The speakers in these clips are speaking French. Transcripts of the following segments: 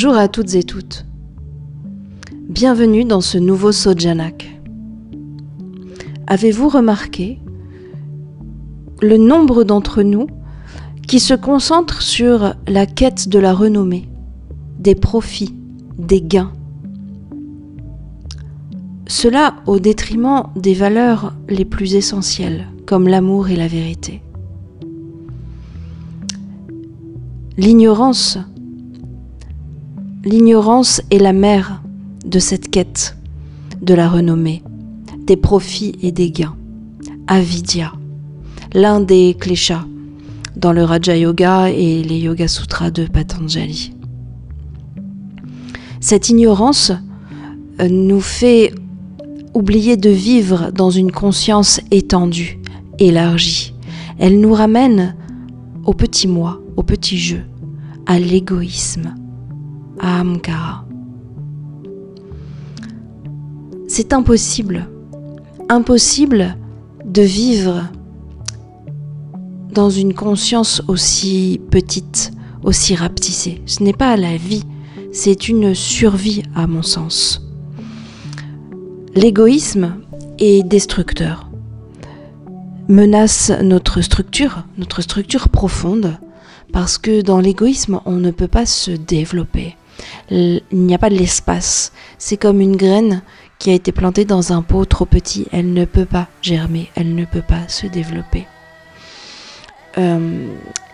Bonjour à toutes et toutes. Bienvenue dans ce nouveau Sojanak. Avez-vous remarqué le nombre d'entre nous qui se concentrent sur la quête de la renommée, des profits, des gains? Cela au détriment des valeurs les plus essentielles, comme l'amour et la vérité. L'ignorance L'ignorance est la mère de cette quête de la renommée, des profits et des gains. Avidya, l'un des kleshas dans le Raja Yoga et les Yoga Sutras de Patanjali. Cette ignorance euh, nous fait oublier de vivre dans une conscience étendue, élargie. Elle nous ramène au petit moi, au petit jeu, à l'égoïsme, Ahamkara. C'est impossible, impossible de vivre dans une conscience aussi petite, aussi rapetissée. Ce n'est pas la vie, c'est une survie à mon sens. L'égoïsme est destructeur, menace notre structure, notre structure profonde, parce que dans l'égoïsme, on ne peut pas se développer il n'y a pas de l'espace. C'est comme une graine qui a été plantée dans un pot trop petit. Elle ne peut pas germer, elle ne peut pas se développer. Euh,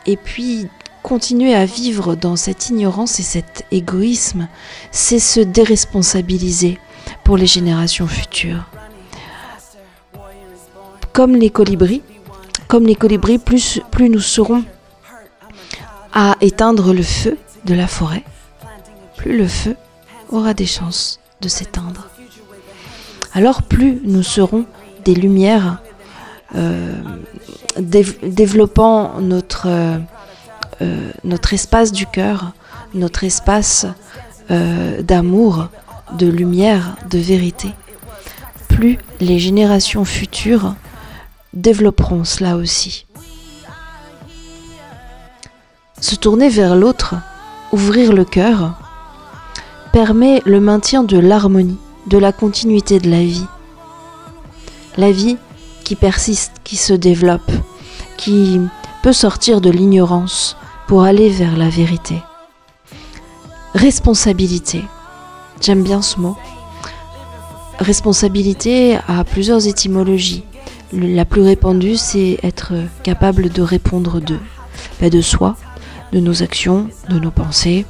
et puis, continuer à vivre dans cette ignorance et cet égoïsme, c'est se déresponsabiliser pour les générations futures. Comme les colibris, comme les colibris, plus, plus nous serons à éteindre le feu de la forêt, plus le feu aura des chances de s'éteindre. Alors plus nous serons des lumières euh, développant notre, euh, euh, notre espace du cœur, notre espace d'amour, de lumière, de vérité. Plus les générations futures développeront cela aussi. Se tourner vers l'autre, ouvrir le cœur, permet le maintien de l'harmonie, de la continuité de la vie. La vie qui persiste, qui se développe, qui peut sortir de l'ignorance pour aller vers la vérité. Responsabilité. J'aime bien ce mot. Responsabilité a plusieurs étymologies. La plus répandue, c'est être capable de répondre de, ben, de soi, de nos actions, de nos pensées,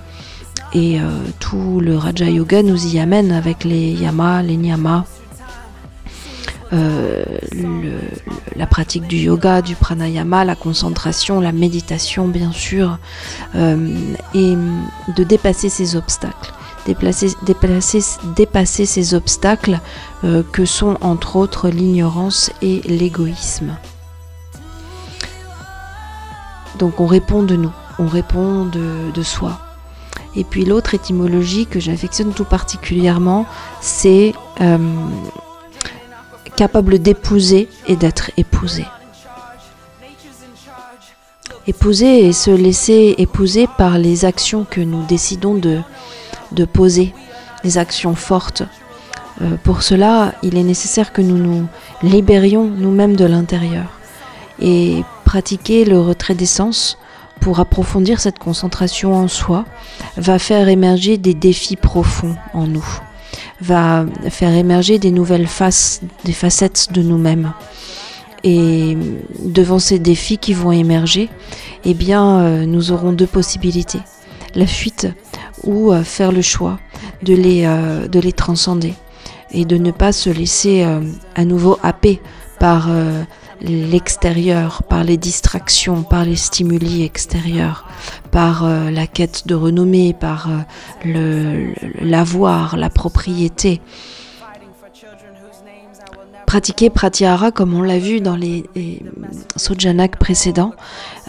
et euh, tout le Raja Yoga nous y amène avec les yamas, les niyamas, euh, la pratique du yoga, du pranayama, la concentration, la méditation bien sûr, euh, et de dépasser ces obstacles. Dépasser ces obstacles que sont entre autres l'ignorance et l'égoïsme. Donc on répond de nous, on répond de soi. Et puis l'autre étymologie que j'affectionne tout particulièrement, c'est euh, capable d'épouser et d'être épousé. Épouser et se laisser épouser par les actions que nous décidons de, de poser, les actions fortes. Euh, pour cela, il est nécessaire que nous nous libérions nous-mêmes de l'intérieur et pratiquer le retrait des sens pour approfondir cette concentration en soi, va faire émerger des défis profonds en nous, va faire émerger des nouvelles faces, des facettes de nous-mêmes. Et devant ces défis qui vont émerger, eh bien, euh, nous aurons deux possibilités. La fuite ou euh, faire le choix de les, euh, de les transcender et de ne pas se laisser à nouveau happer par l'extérieur, par les distractions, par les stimuli extérieurs, par euh, la quête de renommée, par euh, l'avoir, la propriété. Pratiquer pratyahara, comme on l'a vu dans les, les sojanak précédents,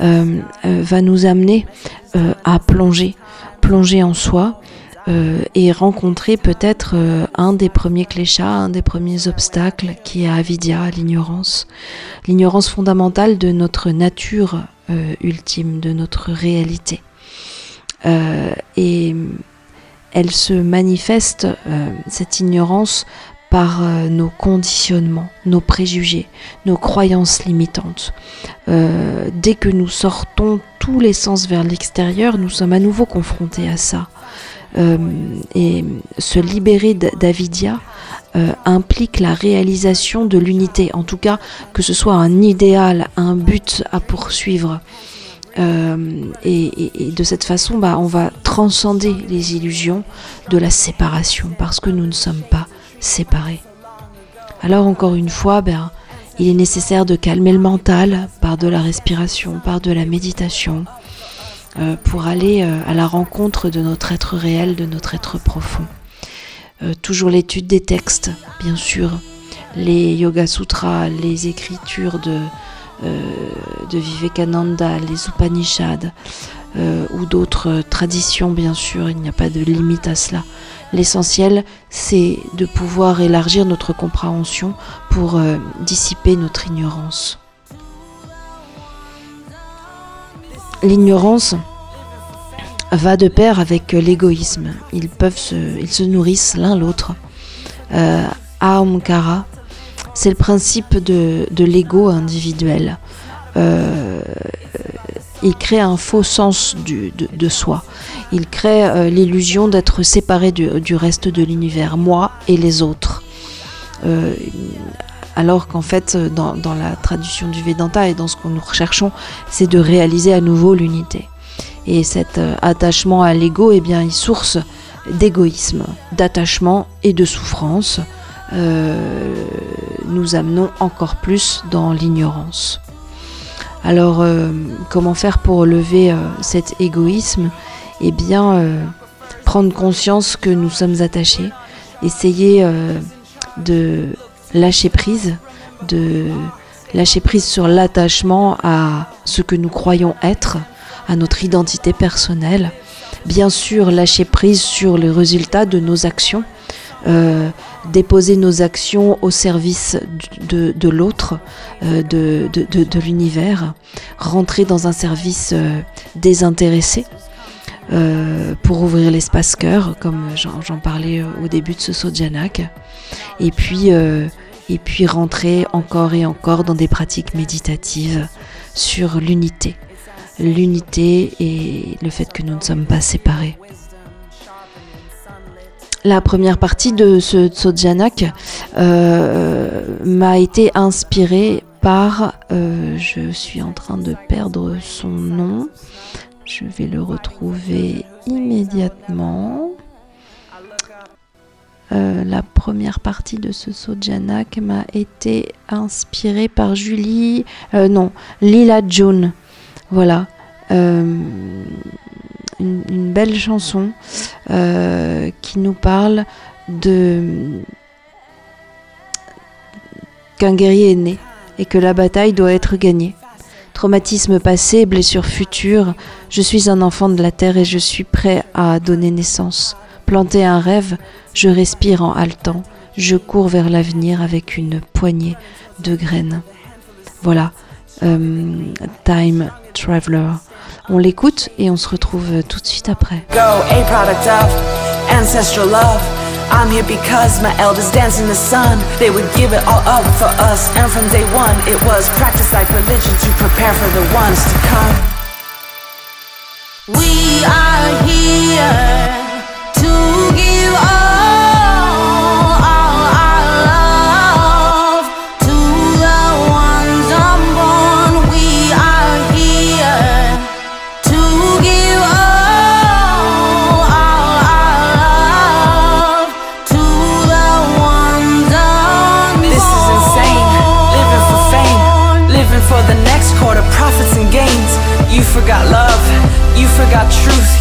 euh, va nous amener à plonger, plonger en soi, euh, et rencontrer peut-être euh, un des premiers cléchats, un des premiers obstacles qui est avidya, l'ignorance, l'ignorance fondamentale de notre nature euh, ultime, de notre réalité. et elle se manifeste, cette ignorance, par nos conditionnements, nos préjugés, nos croyances limitantes. dès que nous sortons tous les sens vers l'extérieur, nous sommes à nouveau confrontés à ça. Et se libérer d'Avidia euh, implique la réalisation de l'unité, en tout cas que ce soit un idéal, un but à poursuivre. Euh, et, de cette façon, bah, on va transcender les illusions de la séparation, parce que nous ne sommes pas séparés. Alors encore une fois, ben, il est nécessaire de calmer le mental par de la respiration, par de la méditation, euh, pour aller à la rencontre de notre être réel, de notre être profond. Euh, toujours l'étude des textes, bien sûr, les Yoga Sutras, les écritures de, euh, de Vivekananda, les Upanishads euh, ou d'autres traditions, bien sûr, il n'y a pas de limite à cela. L'essentiel, c'est de pouvoir élargir notre compréhension pour dissiper notre ignorance. L'ignorance, va de pair avec euh, l'égoïsme. Ils peuvent se, nourrissent l'un l'autre. Euh, Ahamkara, c'est le principe de, l'ego individuel. Euh, il crée un faux sens de, soi. Il crée euh, l'illusion d'être séparé du, du, reste de l'univers, moi et les autres. Alors qu'en fait, dans, dans, la tradition du Vedanta et dans ce que nous recherchons, c'est de réaliser à nouveau l'unité. Et cet euh, attachement à l'ego, eh bien, est source d'égoïsme, d'attachement et de souffrance. Euh, nous amenons encore plus dans l'ignorance. Alors, euh, comment faire pour lever cet égoïsme? Eh bien, prendre conscience que nous sommes attachés, essayer de lâcher prise, de lâcher prise sur l'attachement à ce que nous croyons être, à notre identité personnelle. Bien sûr, lâcher prise sur les résultats de nos actions, euh, déposer nos actions au service de, l'autre, euh, de, de, l'univers, rentrer dans un service euh, désintéressé. pour ouvrir l'espace cœur, comme j'en parlais au début de ce Sodjanak, et puis, et puis rentrer encore et encore dans des pratiques méditatives sur l'unité, l'unité et le fait que nous ne sommes pas séparés. La première partie de ce Tsodjanak euh, m'a été inspirée par, euh, je suis en train de perdre son nom, je vais le retrouver immédiatement. Euh, la première partie de ce Sodjanak m'a été inspirée par Julie, non, Lila June. Voilà. Euh, une, belle chanson euh, qui nous parle de qu'un guerrier est né et que la bataille doit être gagnée. Traumatisme passé, blessure future, je suis un enfant de la terre et je suis prêt à donner naissance. Planter un rêve, je respire en haletant, je cours vers l'avenir avec une poignée de graines. Voilà, euh, Time Traveler. On l'écoute et on se retrouve tout de suite après. Go, a product of ancestral love. I'm here because my elders dancing the sun. They would give it all up for us. And from day one, it was practice like religion to prepare for the ones to come. We are here.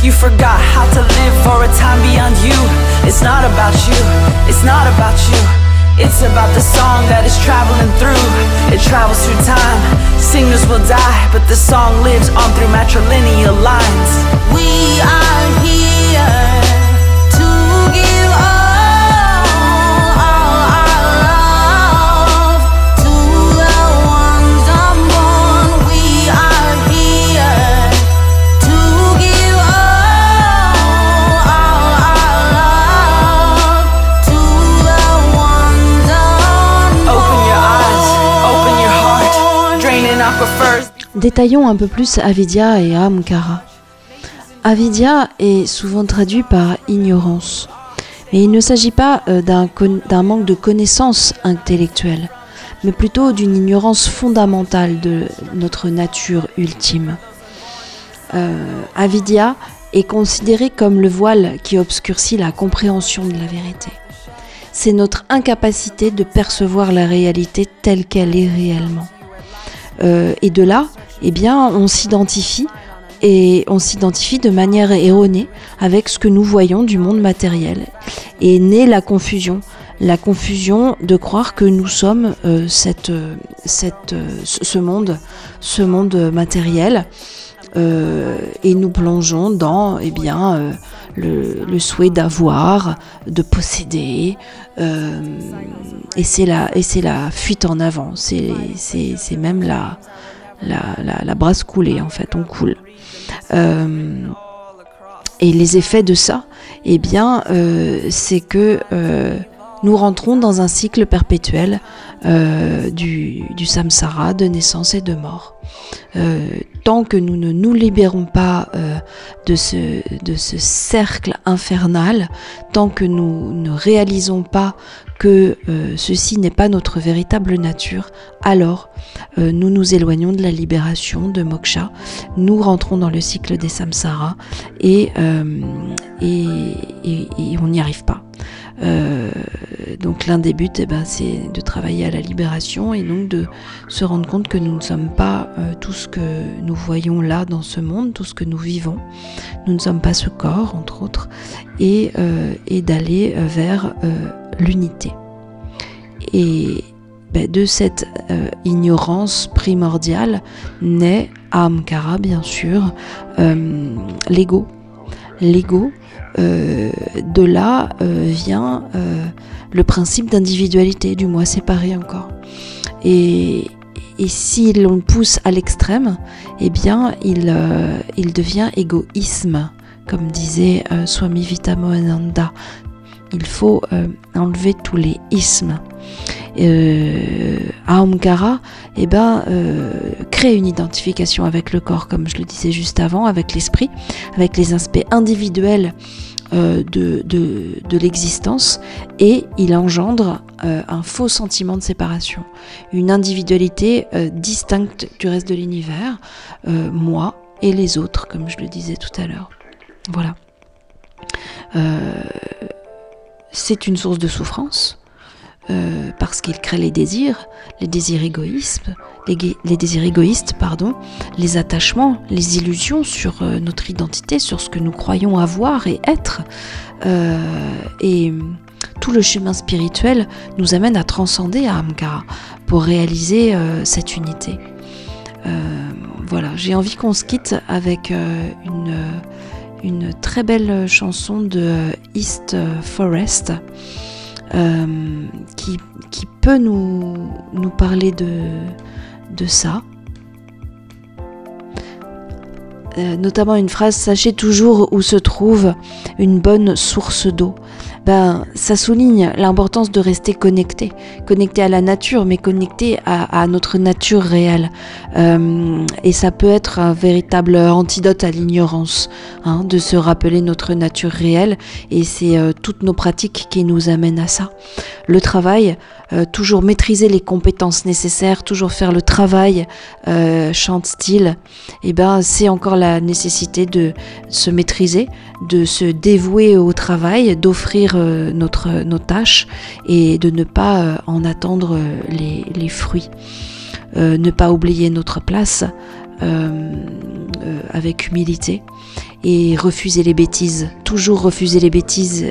You forgot how to live for a time beyond you. It's not about you, it's not about you. It's about the song that is traveling through. It travels through time, singers will die But the song lives on through matrilineal lines. We are here détaillons un peu plus Avidya et Ahamkara. Avidya est souvent traduit par ignorance. Mais il ne s'agit pas euh, d'un manque de connaissances intellectuelles, mais plutôt d'une ignorance fondamentale de notre nature ultime. Euh, avidya est considéré comme le voile qui obscurcit la compréhension de la vérité. C'est notre incapacité de percevoir la réalité telle qu'elle est réellement. Euh, et de là, eh bien, on s'identifie et on s'identifie de manière erronée avec ce que nous voyons du monde matériel. Et naît la confusion, la confusion de croire que nous sommes euh, cette, cette, ce monde, ce monde matériel. Euh, et nous plongeons dans eh bien, euh, le, souhait d'avoir, de posséder, et c'est la, la fuite en avant, c'est même la, la, la, brasse coulée en fait, on coule. Euh, et les effets de ça, eh bien, euh, c'est que euh, nous rentrons dans un cycle perpétuel du, du, samsara, de naissance et de mort. tant que nous ne nous libérons pas de, ce, de ce cercle infernal, tant que nous ne réalisons pas que euh, ceci n'est pas notre véritable nature, alors euh, nous nous éloignons de la libération, de moksha, nous rentrons dans le cycle des samsaras euh, et, on n'y arrive pas. Donc l'un des buts, eh ben, c'est de travailler à la libération et donc de se rendre compte que nous ne sommes pas tout ce que nous voyons là dans ce monde, tout ce que nous vivons. Nous ne sommes pas ce corps, entre autres, et, et d'aller vers l'unité. Et ben, de cette euh, ignorance primordiale naît Amkara, bien sûr, euh, l'ego. L'ego, euh, de là vient le principe d'individualité, du moi séparé encore. Et, si l'on pousse à l'extrême, eh bien, il, il devient égoïsme, comme disait Swami Vitamoananda il faut euh, enlever tous les ismes. Euh, Ahamkara eh ben, euh, crée une identification avec le corps, comme je le disais juste avant, avec l'esprit, avec les aspects individuels euh, de, de, de l'existence, et il engendre un faux sentiment de séparation, une individualité distincte du reste de l'univers, moi et les autres, comme je le disais tout à l'heure. Voilà. C'est une source de souffrance euh, parce qu'il crée les désirs, les désirs égoïstes, les, désirs égoïstes, pardon, les attachements, les illusions sur euh, notre identité, sur ce que nous croyons avoir et être. Euh, et tout le chemin spirituel nous amène à transcender Amkara pour réaliser cette unité. voilà, j'ai envie qu'on se quitte avec une très belle chanson de East Forest euh, qui, peut nous, parler de, de ça. Euh, notamment une phrase Sachez toujours où se trouve une bonne source d'eau ben, ça souligne l'importance de rester connecté, connecté à la nature, mais connecté à, notre nature réelle. Euh, et ça peut être un véritable antidote à l'ignorance, hein, de se rappeler notre nature réelle. Et c'est euh, toutes nos pratiques qui nous amènent à ça. Le travail, euh, toujours maîtriser les compétences nécessaires, toujours faire le travail, chante-t-il, et eh ben c'est encore la nécessité de se maîtriser, de se dévouer au travail, d'offrir euh, nos tâches et de ne pas euh, en attendre euh, les, fruits. ne pas oublier notre place avec humilité et refuser les bêtises, toujours refuser les bêtises,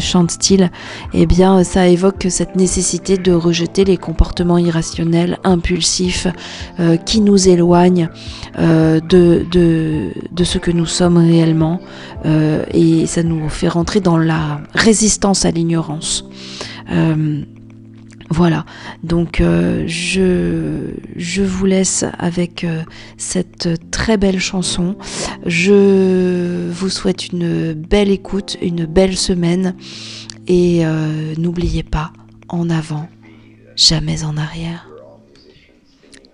chante-t-il, eh bien ça évoque cette nécessité de rejeter les comportements irrationnels, impulsifs, qui nous éloignent de, de, ce que nous sommes réellement, et ça nous fait rentrer dans la résistance à l'ignorance. Euh, voilà, donc euh, je, je vous laisse avec euh, cette très belle chanson. Je vous souhaite une belle écoute, une belle semaine et n'oubliez pas, en avant, jamais en arrière.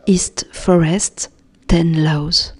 East Forest, Ten Laos.